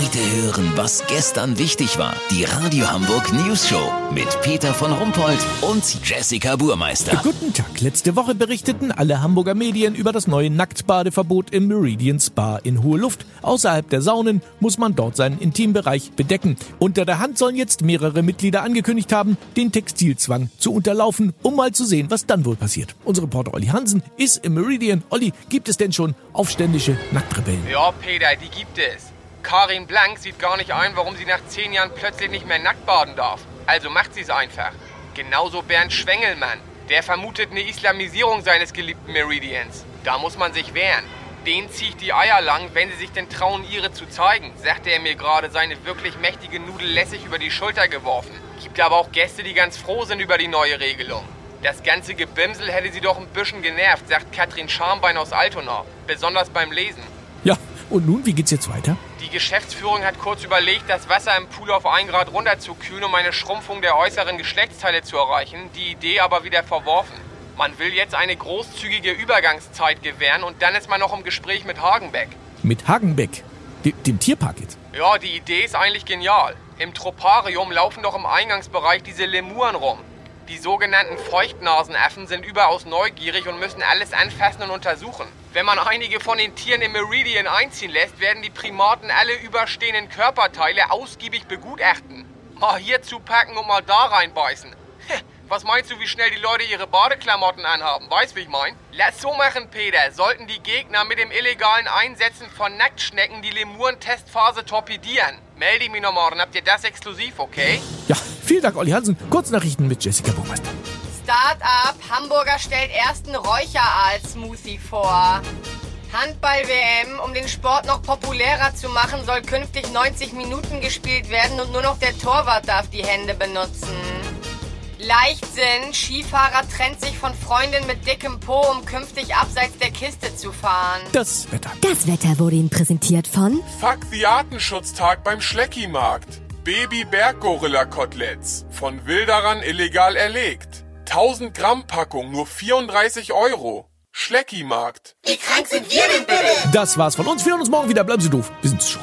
Heute hören, was gestern wichtig war. Die Radio Hamburg News Show mit Peter von Rumpold und Jessica Burmeister. Guten Tag. Letzte Woche berichteten alle Hamburger Medien über das neue Nacktbadeverbot im Meridian Spa in hohe Luft. Außerhalb der Saunen muss man dort seinen Intimbereich bedecken. Unter der Hand sollen jetzt mehrere Mitglieder angekündigt haben, den Textilzwang zu unterlaufen, um mal zu sehen, was dann wohl passiert. Unser Reporter Olli Hansen ist im Meridian. Olli, gibt es denn schon aufständische Nacktrebellen? Ja, Peter, die gibt es. Karin Blank sieht gar nicht ein, warum sie nach zehn Jahren plötzlich nicht mehr nackt baden darf. Also macht sie es einfach. Genauso Bernd Schwengelmann. Der vermutet eine Islamisierung seines geliebten Meridians. Da muss man sich wehren. Den zieht die Eier lang, wenn sie sich denn trauen, ihre zu zeigen, sagte er mir gerade seine wirklich mächtige Nudel lässig über die Schulter geworfen. Gibt aber auch Gäste, die ganz froh sind über die neue Regelung. Das ganze Gebimsel hätte sie doch ein bisschen genervt, sagt Katrin Schambein aus Altona. Besonders beim Lesen. Ja, und nun, wie geht's jetzt weiter? Die Geschäftsführung hat kurz überlegt, das Wasser im Pool auf 1 Grad runterzukühlen, um eine Schrumpfung der äußeren Geschlechtsteile zu erreichen, die Idee aber wieder verworfen. Man will jetzt eine großzügige Übergangszeit gewähren und dann ist man noch im Gespräch mit Hagenbeck. Mit Hagenbeck, dem, dem Tierpark jetzt. Ja, die Idee ist eigentlich genial. Im Troparium laufen doch im Eingangsbereich diese Lemuren rum. Die sogenannten Feuchtnasenaffen sind überaus neugierig und müssen alles anfassen und untersuchen. Wenn man einige von den Tieren im Meridian einziehen lässt, werden die Primaten alle überstehenden Körperteile ausgiebig begutachten. Mal hier zupacken und mal da reinbeißen. Was meinst du, wie schnell die Leute ihre Badeklamotten anhaben? Weißt, wie ich mein? Lass so machen, Peter. Sollten die Gegner mit dem illegalen Einsetzen von Nacktschnecken die Lemuren-Testphase torpedieren, melde ich mich noch morgen. Habt ihr das exklusiv, okay? Ja, vielen Dank, Olli Hansen. Kurznachrichten mit Jessica Burmeister. Start-up. Hamburger stellt ersten Räucheraal-Smoothie vor. Handball-WM. Um den Sport noch populärer zu machen, soll künftig 90 Minuten gespielt werden und nur noch der Torwart darf die Hände benutzen. Leichtsinn. Skifahrer trennt sich von Freundin mit dickem Po, um künftig abseits der Kiste zu fahren. Das Wetter. Das Wetter wurde Ihnen präsentiert von Fuck the Artenschutztag beim Schleckimarkt. Baby-Berggorilla-Koteletts. Von Wilderern illegal erlegt. 1000 Gramm Packung, nur 34 Euro. Schleckimarkt. Wie krank sind wir denn bitte? Das war's von uns. Wir hören uns morgen wieder. Bleiben Sie doof. Wir sind's schon.